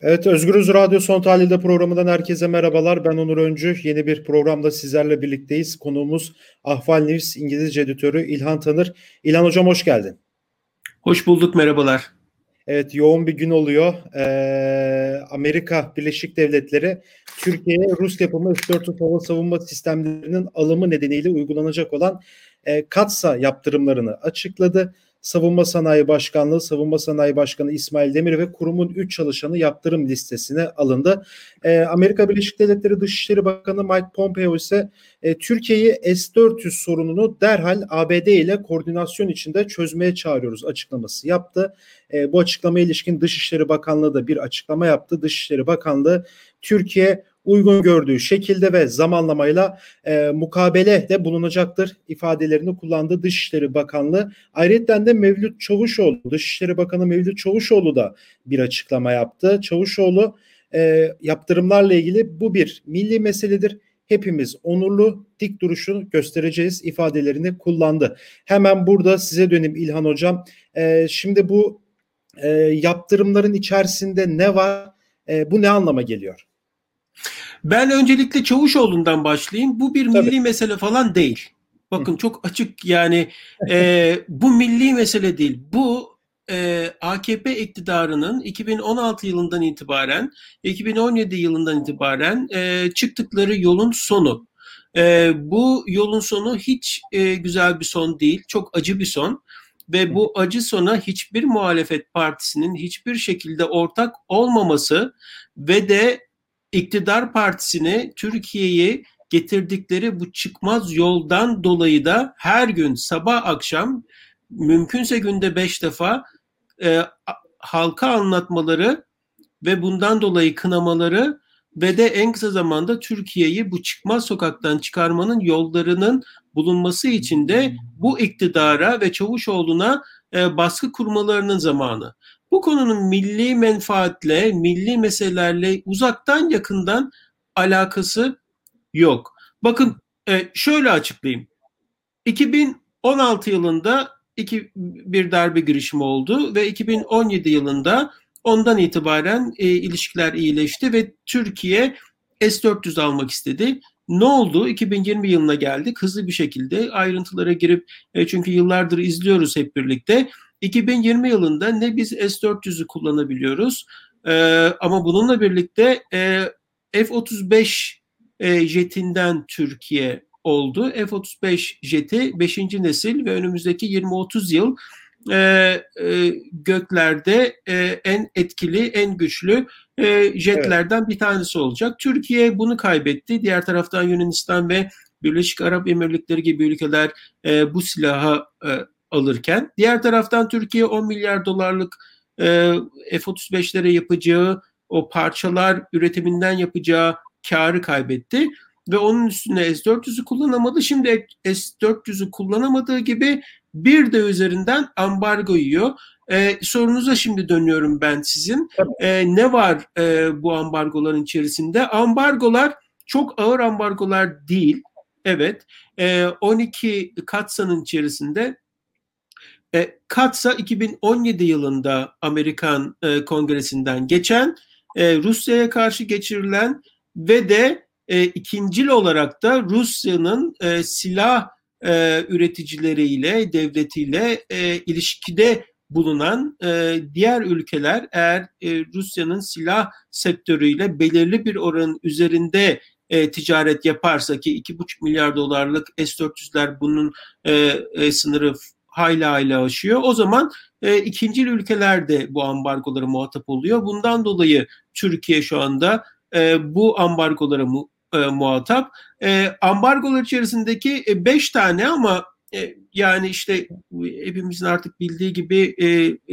Evet Özgürüz Radyo Son Tahlil'de programından herkese merhabalar. Ben Onur Öncü. Yeni bir programda sizlerle birlikteyiz. Konuğumuz Ahval News İngilizce editörü İlhan Tanır. İlhan Hocam hoş geldin. Hoş bulduk merhabalar. Evet yoğun bir gün oluyor. Ee, Amerika Birleşik Devletleri Türkiye'ye Rus yapımı F-400 hava savunma sistemlerinin alımı nedeniyle uygulanacak olan e, katsa yaptırımlarını açıkladı. Savunma Sanayi Başkanlığı, Savunma Sanayi Başkanı İsmail Demir ve kurumun 3 çalışanı yaptırım listesine alındı. E, Amerika Birleşik Devletleri Dışişleri Bakanı Mike Pompeo ise e, Türkiye'yi S-400 sorununu derhal ABD ile koordinasyon içinde çözmeye çağırıyoruz açıklaması yaptı. E, bu açıklamaya ilişkin Dışişleri Bakanlığı da bir açıklama yaptı. Dışişleri Bakanlığı Türkiye uygun gördüğü şekilde ve zamanlamayla e, mukabele de bulunacaktır ifadelerini kullandı Dışişleri Bakanlığı. Ayrıca de Mevlüt Çavuşoğlu, Dışişleri Bakanı Mevlüt Çavuşoğlu da bir açıklama yaptı. Çavuşoğlu e, yaptırımlarla ilgili bu bir milli meseledir. Hepimiz onurlu dik duruşu göstereceğiz ifadelerini kullandı. Hemen burada size döneyim İlhan Hocam. E, şimdi bu e, yaptırımların içerisinde ne var? E, bu ne anlama geliyor? Ben öncelikle Çavuşoğlu'ndan başlayayım. Bu bir Tabii. milli mesele falan değil. Bakın çok açık yani e, bu milli mesele değil. Bu e, AKP iktidarının 2016 yılından itibaren 2017 yılından itibaren e, çıktıkları yolun sonu. E, bu yolun sonu hiç e, güzel bir son değil. Çok acı bir son ve bu acı sona hiçbir muhalefet partisinin hiçbir şekilde ortak olmaması ve de iktidar partisini Türkiye'yi getirdikleri bu çıkmaz yoldan dolayı da her gün sabah akşam mümkünse günde beş defa e, halka anlatmaları ve bundan dolayı kınamaları ve de en kısa zamanda Türkiye'yi bu çıkmaz sokaktan çıkarmanın yollarının bulunması için de bu iktidara ve Çavuşoğlu'na e, baskı kurmalarının zamanı. Bu konunun milli menfaatle, milli meselelerle uzaktan yakından alakası yok. Bakın e, şöyle açıklayayım. 2016 yılında iki, bir darbe girişimi oldu ve 2017 yılında ondan itibaren e, ilişkiler iyileşti ve Türkiye S-400 almak istedi. Ne oldu? 2020 yılına geldik hızlı bir şekilde ayrıntılara girip e, çünkü yıllardır izliyoruz hep birlikte. 2020 yılında ne biz S-400'ü kullanabiliyoruz e, ama bununla birlikte e, F-35 e, jetinden Türkiye oldu. F-35 jeti 5. nesil ve önümüzdeki 20-30 yıl e, e, göklerde e, en etkili, en güçlü e, jetlerden evet. bir tanesi olacak. Türkiye bunu kaybetti. Diğer taraftan Yunanistan ve Birleşik Arap Emirlikleri gibi ülkeler e, bu silahı e, alırken diğer taraftan Türkiye 10 milyar dolarlık e, F-35'lere yapacağı o parçalar üretiminden yapacağı karı kaybetti ve onun üstüne S-400'ü kullanamadı. Şimdi S-400'ü kullanamadığı gibi bir de üzerinden ambargo yiyor. Ee, sorunuza şimdi dönüyorum ben sizin. Ee, ne var e, bu ambargoların içerisinde? Ambargolar çok ağır ambargolar değil. Evet. E, 12 katsanın içerisinde e, Katsa 2017 yılında Amerikan e, Kongresi'nden geçen e, Rusya'ya karşı geçirilen ve de e, ikincil olarak da Rusya'nın e, silah e, üreticileriyle, devletiyle e, ilişkide bulunan e, diğer ülkeler eğer e, Rusya'nın silah sektörüyle belirli bir oranın üzerinde e, ticaret yaparsa ki 2,5 milyar dolarlık S-400'ler bunun e, e, sınırı hayli hayli aşıyor. O zaman e, ikinci ülkeler de bu ambargolara muhatap oluyor. Bundan dolayı Türkiye şu anda e, bu ambargolara mu, e, muhatap. E, ambargolar içerisindeki 5 e, tane ama e, yani işte hepimizin artık bildiği gibi e,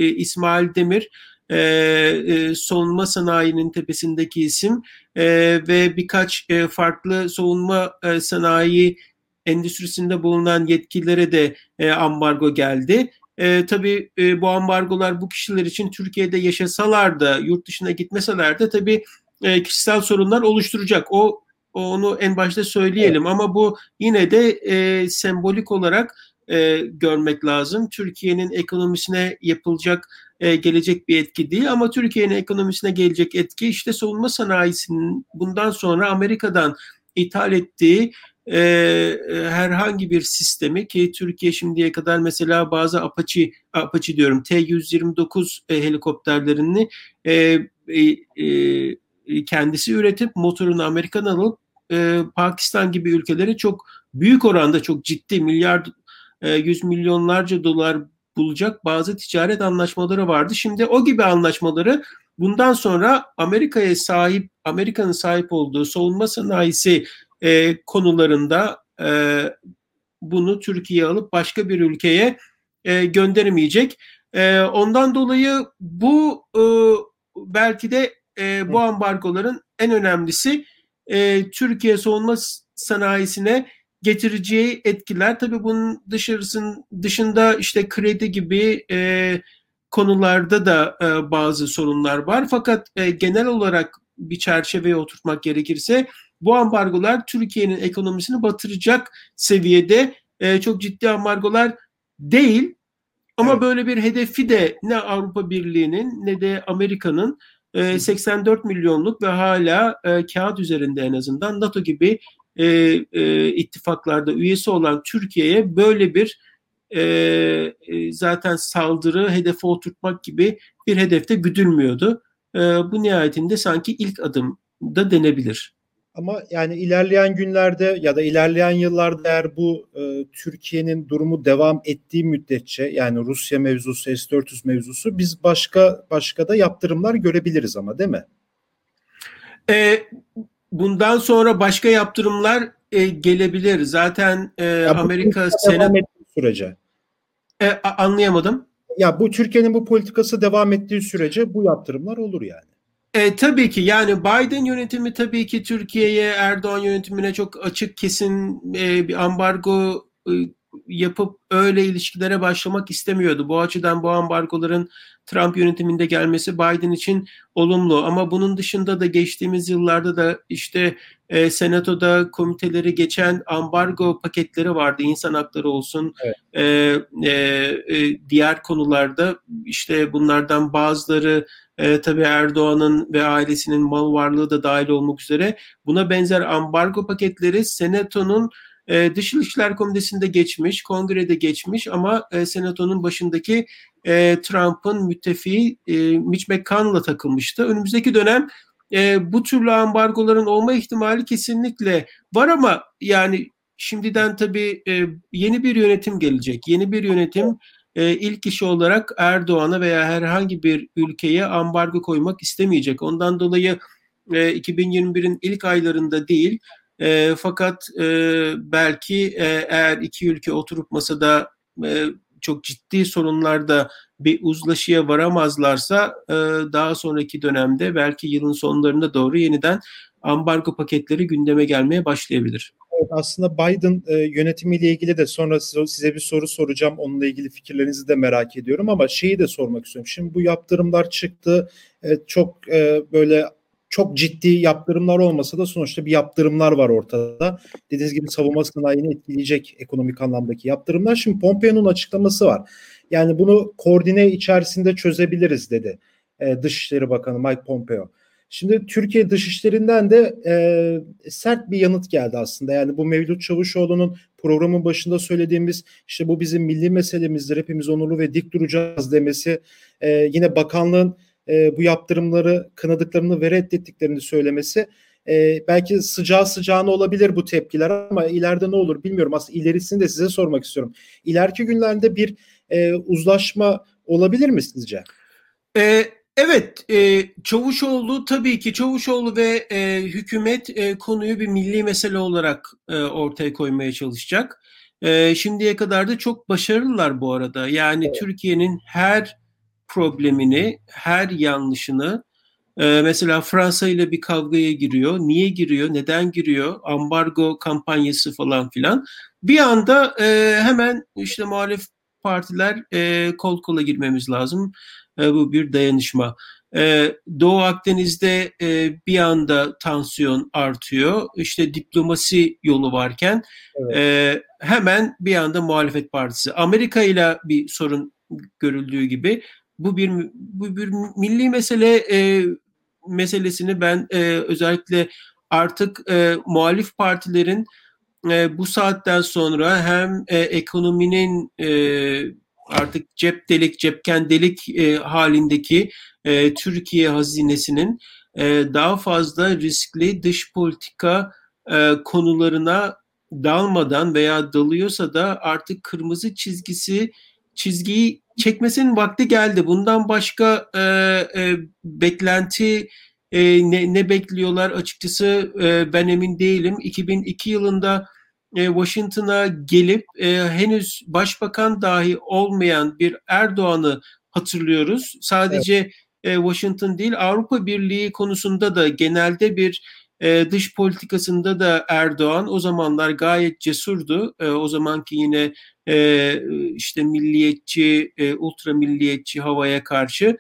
e, İsmail Demir e, e, savunma sanayinin tepesindeki isim e, ve birkaç e, farklı savunma e, sanayi endüstrisinde bulunan yetkililere de e, ambargo geldi. E, tabii e, bu ambargolar bu kişiler için Türkiye'de yaşasalar da yurt dışına gitmeseler de tabii e, kişisel sorunlar oluşturacak. O onu en başta söyleyelim ama bu yine de e, sembolik olarak e, görmek lazım. Türkiye'nin ekonomisine yapılacak e, gelecek bir etki değil ama Türkiye'nin ekonomisine gelecek etki işte savunma sanayisinin bundan sonra Amerika'dan ithal ettiği e, herhangi bir sistemi ki Türkiye şimdiye kadar mesela bazı Apache, Apache diyorum T-129 e, helikopterlerini e, e, e, kendisi üretip motorunu Amerikan alıp e, Pakistan gibi ülkelere çok büyük oranda çok ciddi milyar e, yüz milyonlarca dolar bulacak bazı ticaret anlaşmaları vardı. Şimdi o gibi anlaşmaları bundan sonra Amerika'ya sahip Amerika'nın sahip olduğu savunma sanayisi e, konularında e, bunu Türkiye alıp başka bir ülkeye e, gönderemeyecek. E, ondan dolayı bu e, belki de e, bu ambargoların en önemlisi e, Türkiye savunma sanayisine getireceği etkiler. Tabii bunun dışarısın, dışında işte kredi gibi e, konularda da e, bazı sorunlar var. Fakat e, genel olarak bir çerçeveye oturtmak gerekirse bu ambargolar Türkiye'nin ekonomisini batıracak seviyede e, çok ciddi ambargolar değil. Ama evet. böyle bir hedefi de ne Avrupa Birliği'nin ne de Amerika'nın e, 84 milyonluk ve hala e, kağıt üzerinde en azından NATO gibi e, e, ittifaklarda üyesi olan Türkiye'ye böyle bir e, e, zaten saldırı hedefe oturtmak gibi bir hedefte güdülmüyordu. E, bu nihayetinde sanki ilk adım da denebilir. Ama yani ilerleyen günlerde ya da ilerleyen yıllarda eğer bu e, Türkiye'nin durumu devam ettiği müddetçe yani Rusya mevzusu, S-400 mevzusu biz başka başka da yaptırımlar görebiliriz ama değil mi? E, bundan sonra başka yaptırımlar e, gelebilir. Zaten e, ya Amerika Senat sürece. E, anlayamadım. Ya bu Türkiye'nin bu politikası devam ettiği sürece bu yaptırımlar olur yani. E, tabii ki yani Biden yönetimi tabii ki Türkiye'ye Erdoğan yönetimine çok açık kesin e, bir ambargo e, yapıp öyle ilişkilere başlamak istemiyordu. Bu açıdan bu ambargoların Trump yönetiminde gelmesi Biden için olumlu ama bunun dışında da geçtiğimiz yıllarda da işte e, senatoda komiteleri geçen ambargo paketleri vardı. İnsan hakları olsun evet. e, e, e, diğer konularda işte bunlardan bazıları e, tabii Erdoğan'ın ve ailesinin mal varlığı da dahil olmak üzere buna benzer ambargo paketleri senatonun e, Dış İlişkiler Komitesi'nde geçmiş, kongrede geçmiş ama e, senatonun başındaki e, Trump'ın müttefiği e, Mitch McConnell'a takılmıştı. Önümüzdeki dönem e, bu türlü ambargoların olma ihtimali kesinlikle var ama yani şimdiden tabii e, yeni bir yönetim gelecek. Yeni bir yönetim e, ilk işi olarak Erdoğan'a veya herhangi bir ülkeye ambargo koymak istemeyecek. Ondan dolayı e, 2021'in ilk aylarında değil e, fakat e, belki e, eğer iki ülke oturup masada e, çok ciddi sorunlarda bir uzlaşıya varamazlarsa e, daha sonraki dönemde belki yılın sonlarına doğru yeniden ambargo paketleri gündeme gelmeye başlayabilir. Evet, aslında Biden e, yönetimiyle ilgili de sonra size bir soru soracağım. Onunla ilgili fikirlerinizi de merak ediyorum ama şeyi de sormak istiyorum. Şimdi bu yaptırımlar çıktı. E, çok e, böyle çok ciddi yaptırımlar olmasa da sonuçta bir yaptırımlar var ortada. Dediğiniz gibi savunma sanayini etkileyecek ekonomik anlamdaki yaptırımlar. Şimdi Pompeo'nun açıklaması var. Yani bunu koordine içerisinde çözebiliriz dedi e, Dışişleri Bakanı Mike Pompeo. Şimdi Türkiye Dışişleri'nden de e, sert bir yanıt geldi aslında. Yani bu Mevlüt Çavuşoğlu'nun programın başında söylediğimiz işte bu bizim milli meselemizdir, hepimiz onurlu ve dik duracağız demesi e, yine bakanlığın e, bu yaptırımları kınadıklarını ve reddettiklerini söylemesi e, belki sıcağı sıcağına olabilir bu tepkiler ama ileride ne olur bilmiyorum. Aslında ilerisini de size sormak istiyorum. İleriki günlerde bir e, uzlaşma olabilir mi sizce? E, evet, e, Çavuşoğlu tabii ki Çavuşoğlu ve e, hükümet e, konuyu bir milli mesele olarak e, ortaya koymaya çalışacak. E, şimdiye kadar da çok başarılılar bu arada. Yani evet. Türkiye'nin her problemini, her yanlışını e, mesela Fransa ile bir kavgaya giriyor. Niye giriyor? Neden giriyor? Ambargo kampanyası falan filan. Bir anda e, hemen işte muhalif partiler e, kol kola girmemiz lazım. E, bu bir dayanışma. E, Doğu Akdeniz'de e, bir anda tansiyon artıyor. İşte diplomasi yolu varken evet. e, hemen bir anda muhalefet partisi. Amerika ile bir sorun görüldüğü gibi bu bir bu bir milli mesele e, meselesini ben e, özellikle artık e, muhalif partilerin e, bu saatten sonra hem e, ekonominin e, artık cep delik cepken delik e, halindeki e, Türkiye hazinesinin e, daha fazla riskli dış politika e, konularına dalmadan veya dalıyorsa da artık kırmızı çizgisi çizgiyi çekmesinin vakti geldi. Bundan başka e, e, beklenti e, ne, ne bekliyorlar açıkçası e, ben emin değilim. 2002 yılında e, Washington'a gelip e, henüz başbakan dahi olmayan bir Erdoğan'ı hatırlıyoruz. Sadece evet. Washington değil Avrupa Birliği konusunda da genelde bir e, dış politikasında da Erdoğan o zamanlar gayet cesurdu. O zamanki yine işte milliyetçi, e, ultra milliyetçi havaya karşı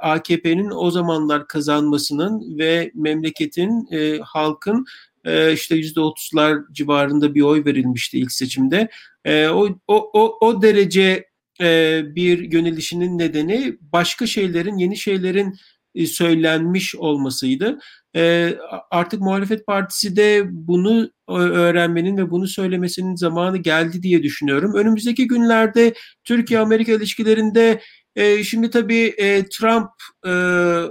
AKP'nin o zamanlar kazanmasının ve memleketin, halkın e, işte yüzde otuzlar civarında bir oy verilmişti ilk seçimde. E, o, o, o, o derece e, bir yönelişinin nedeni başka şeylerin, yeni şeylerin e, söylenmiş olmasıydı. E, artık muhalefet partisi de bunu öğrenmenin ve bunu söylemesinin zamanı geldi diye düşünüyorum. Önümüzdeki günlerde Türkiye-Amerika ilişkilerinde e, şimdi tabii e, Trump e,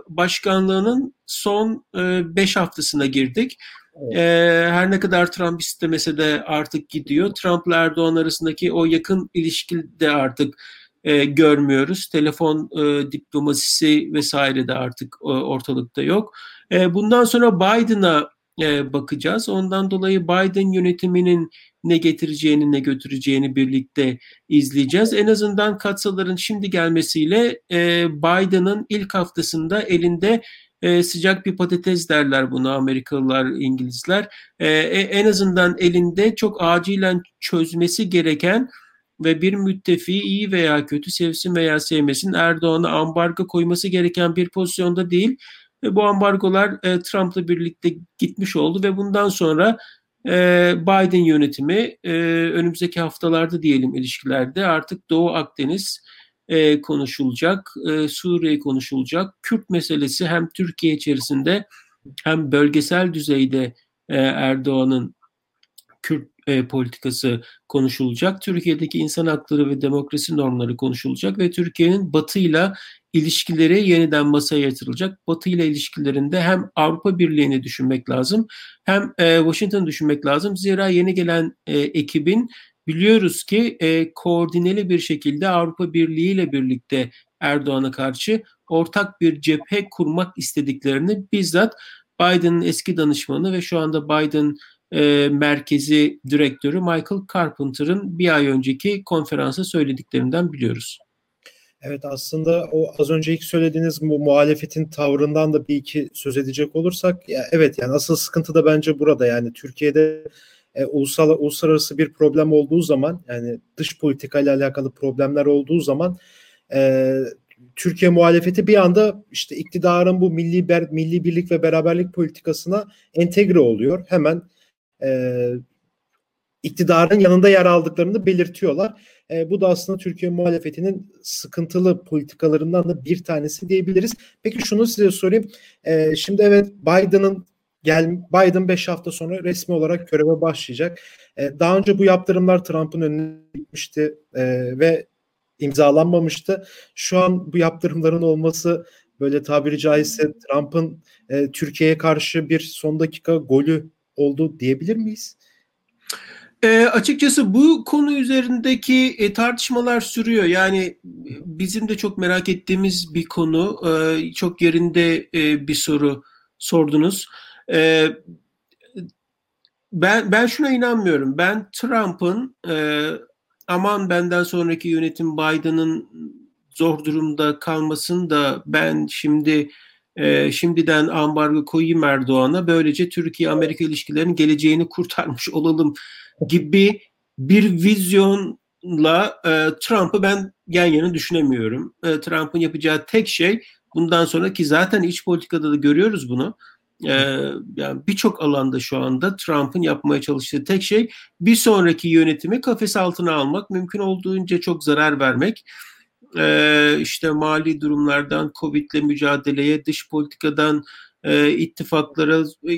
başkanlığının son 5 e, haftasına girdik. Evet. Her ne kadar Trump istemese de artık gidiyor. Trump ile Erdoğan arasındaki o yakın ilişki de artık e, görmüyoruz. Telefon e, diplomasisi vesaire de artık e, ortalıkta yok. E, bundan sonra Biden'a e, bakacağız. Ondan dolayı Biden yönetiminin ne getireceğini ne götüreceğini birlikte izleyeceğiz. En azından katsaların şimdi gelmesiyle e, Biden'ın ilk haftasında elinde e, sıcak bir patates derler bunu Amerikalılar, İngilizler. E, en azından elinde çok acilen çözmesi gereken ve bir müttefiği iyi veya kötü sevsin veya sevmesin Erdoğan'a ambargo koyması gereken bir pozisyonda değil. Ve bu ambargolar e, Trump'la birlikte gitmiş oldu ve bundan sonra e, Biden yönetimi e, önümüzdeki haftalarda diyelim ilişkilerde artık Doğu Akdeniz e, konuşulacak, e, Suriye konuşulacak. Kürt meselesi hem Türkiye içerisinde hem bölgesel düzeyde e, Erdoğan'ın Kürt e, politikası konuşulacak. Türkiye'deki insan hakları ve demokrasi normları konuşulacak ve Türkiye'nin Batı'yla ilişkileri yeniden masaya yatırılacak. Batı ile ilişkilerinde hem Avrupa Birliği'ni düşünmek lazım hem e, Washington'ı düşünmek lazım. Zira yeni gelen e, ekibin biliyoruz ki e, koordineli bir şekilde Avrupa Birliği ile birlikte Erdoğan'a karşı ortak bir cephe kurmak istediklerini bizzat Biden'ın eski danışmanı ve şu anda Biden e, merkezi direktörü Michael Carpenter'ın bir ay önceki konferansa söylediklerinden biliyoruz. Evet aslında o az önce ilk söylediğiniz bu muhalefetin tavrından da bir iki söz edecek olursak ya evet yani asıl sıkıntı da bence burada yani Türkiye'de e, ulusal uluslararası bir problem olduğu zaman yani dış politika ile alakalı problemler olduğu zaman e, Türkiye muhalefeti bir anda işte iktidarın bu milli ber, milli birlik ve beraberlik politikasına entegre oluyor. Hemen e, iktidarın yanında yer aldıklarını belirtiyorlar. E, bu da aslında Türkiye muhalefetinin sıkıntılı politikalarından da bir tanesi diyebiliriz. Peki şunu size sorayım. E, şimdi evet Biden'ın gel Biden 5 hafta sonra resmi olarak göreve başlayacak. E, daha önce bu yaptırımlar Trump'ın önüne gitmişti e, ve imzalanmamıştı. Şu an bu yaptırımların olması böyle tabiri caizse Trump'ın e, Türkiye'ye karşı bir son dakika golü oldu diyebilir miyiz? E, açıkçası bu konu üzerindeki e, tartışmalar sürüyor. Yani bizim de çok merak ettiğimiz bir konu. E, çok yerinde e, bir soru sordunuz. E, ben ben şuna inanmıyorum. Ben Trump'ın e, aman benden sonraki yönetim Biden'ın zor durumda kalmasın da ben şimdi e, şimdiden ambargo koyayım Erdoğan'a böylece Türkiye-Amerika ilişkilerinin geleceğini kurtarmış olalım gibi bir vizyonla e, Trump'ı ben yan yana düşünemiyorum. E, Trump'ın yapacağı tek şey bundan sonraki zaten iç politikada da görüyoruz bunu. E, yani birçok alanda şu anda Trump'ın yapmaya çalıştığı tek şey bir sonraki yönetimi kafes altına almak, mümkün olduğunca çok zarar vermek. E, işte mali durumlardan, Covid'le mücadeleye, dış politikadan e, ittifaklara e,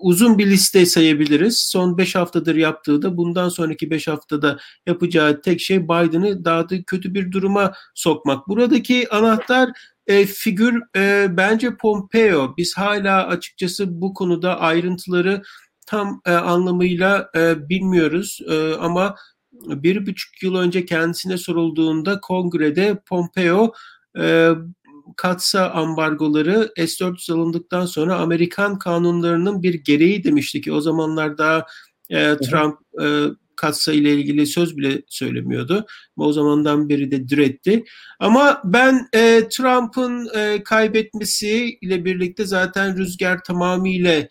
uzun bir liste sayabiliriz. Son 5 haftadır yaptığı da bundan sonraki 5 haftada yapacağı tek şey Biden'ı daha da kötü bir duruma sokmak. Buradaki anahtar e, figür e, bence Pompeo. Biz hala açıkçası bu konuda ayrıntıları tam e, anlamıyla e, bilmiyoruz e, ama bir buçuk yıl önce kendisine sorulduğunda kongrede Pompeo e, katsa ambargoları S-400 alındıktan sonra Amerikan kanunlarının bir gereği demişti ki o zamanlar daha e, Trump e, katsa ile ilgili söz bile söylemiyordu. O zamandan beri de diretti. Ama ben e, Trump'ın e, kaybetmesi ile birlikte zaten rüzgar tamamıyla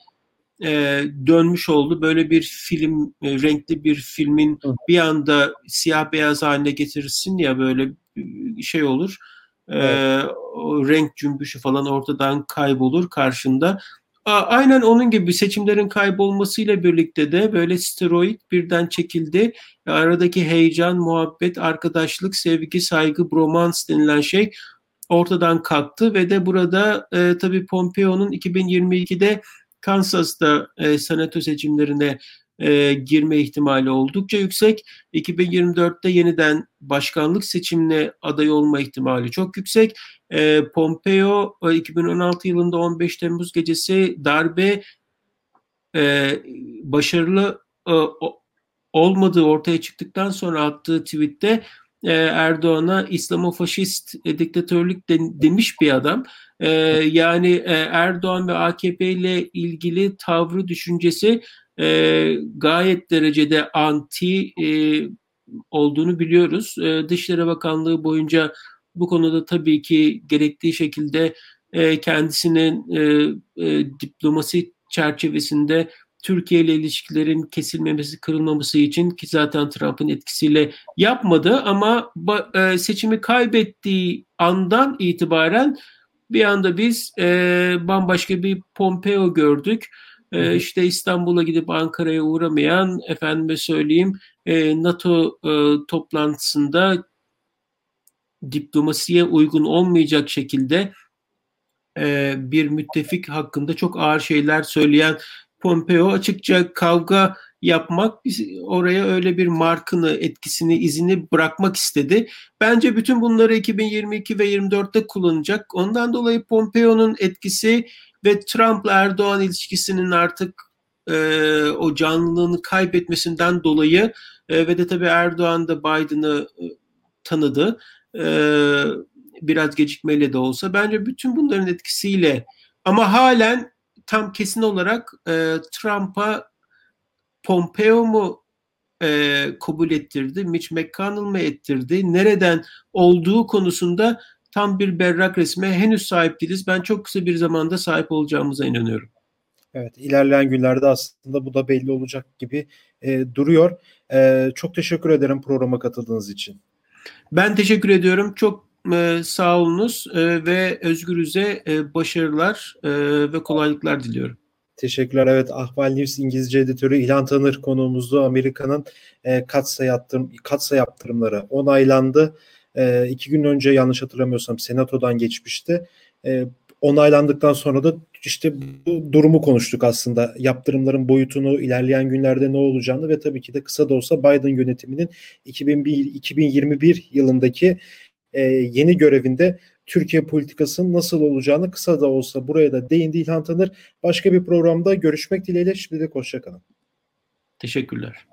e, dönmüş oldu. Böyle bir film, e, renkli bir filmin bir anda siyah beyaz haline getirirsin ya böyle şey olur. E, o renk cümbüşü falan ortadan kaybolur karşında. Aynen onun gibi seçimlerin kaybolmasıyla birlikte de böyle steroid birden çekildi. Aradaki heyecan, muhabbet, arkadaşlık, sevgi, saygı, bromans denilen şey ortadan kalktı ve de burada e, tabii Pompeo'nun 2022'de Kansas'ta e, senato seçimlerine e, girme ihtimali oldukça yüksek. 2024'te yeniden başkanlık seçimine aday olma ihtimali çok yüksek. E, Pompeo e, 2016 yılında 15 Temmuz gecesi darbe e, başarılı e, olmadığı ortaya çıktıktan sonra attığı tweette e, Erdoğan'a İslamofaşist e, diktatörlük de, demiş bir adam. E, yani e, Erdoğan ve AKP ile ilgili tavrı düşüncesi e, gayet derecede anti e, olduğunu biliyoruz. E, Dışişleri Bakanlığı boyunca bu konuda tabii ki gerektiği şekilde e, kendisinin e, e, diplomasi çerçevesinde Türkiye ile ilişkilerin kesilmemesi, kırılmaması için ki zaten Trump'ın etkisiyle yapmadı ama e, seçimi kaybettiği andan itibaren bir anda biz e, bambaşka bir Pompeo gördük. E, işte İstanbul'a gidip Ankara'ya uğramayan, efendime söyleyeyim e, NATO e, toplantısında diplomasiye uygun olmayacak şekilde e, bir müttefik hakkında çok ağır şeyler söyleyen Pompeo açıkça kavga yapmak oraya öyle bir markını, etkisini, izini bırakmak istedi. Bence bütün bunları 2022 ve 24'te kullanacak. Ondan dolayı Pompeo'nun etkisi ve Trump'la Erdoğan ilişkisinin artık e, o canlılığını kaybetmesinden dolayı e, ve de tabii Erdoğan da Biden'ı e, tanıdı. E, biraz gecikmeyle de olsa bence bütün bunların etkisiyle ama halen tam kesin olarak e, Trump'a Pompeo mu e, kabul ettirdi, Mitch McConnell mı ettirdi, nereden olduğu konusunda tam bir berrak resme henüz sahip değiliz. Ben çok kısa bir zamanda sahip olacağımıza inanıyorum. Evet, ilerleyen günlerde aslında bu da belli olacak gibi e, duruyor. E, çok teşekkür ederim programa katıldığınız için. Ben teşekkür ediyorum. Çok e, sağ olunuz e, ve Özgürüz'e e, başarılar e, ve kolaylıklar diliyorum. Teşekkürler. Evet Ahval News İngilizce editörü İlhan Tanır konuğumuzdu. Amerika'nın e, katsa, yaptırım, katsa yaptırımları onaylandı. E, iki gün önce yanlış hatırlamıyorsam senatodan geçmişti. E, onaylandıktan sonra da işte bu durumu konuştuk aslında. Yaptırımların boyutunu, ilerleyen günlerde ne olacağını ve tabii ki de kısa da olsa Biden yönetiminin 2001, 2021 yılındaki e, yeni görevinde Türkiye politikasının nasıl olacağını kısa da olsa buraya da değindi İlhan Tanır. Başka bir programda görüşmek dileğiyle şimdilik hoşçakalın. Teşekkürler.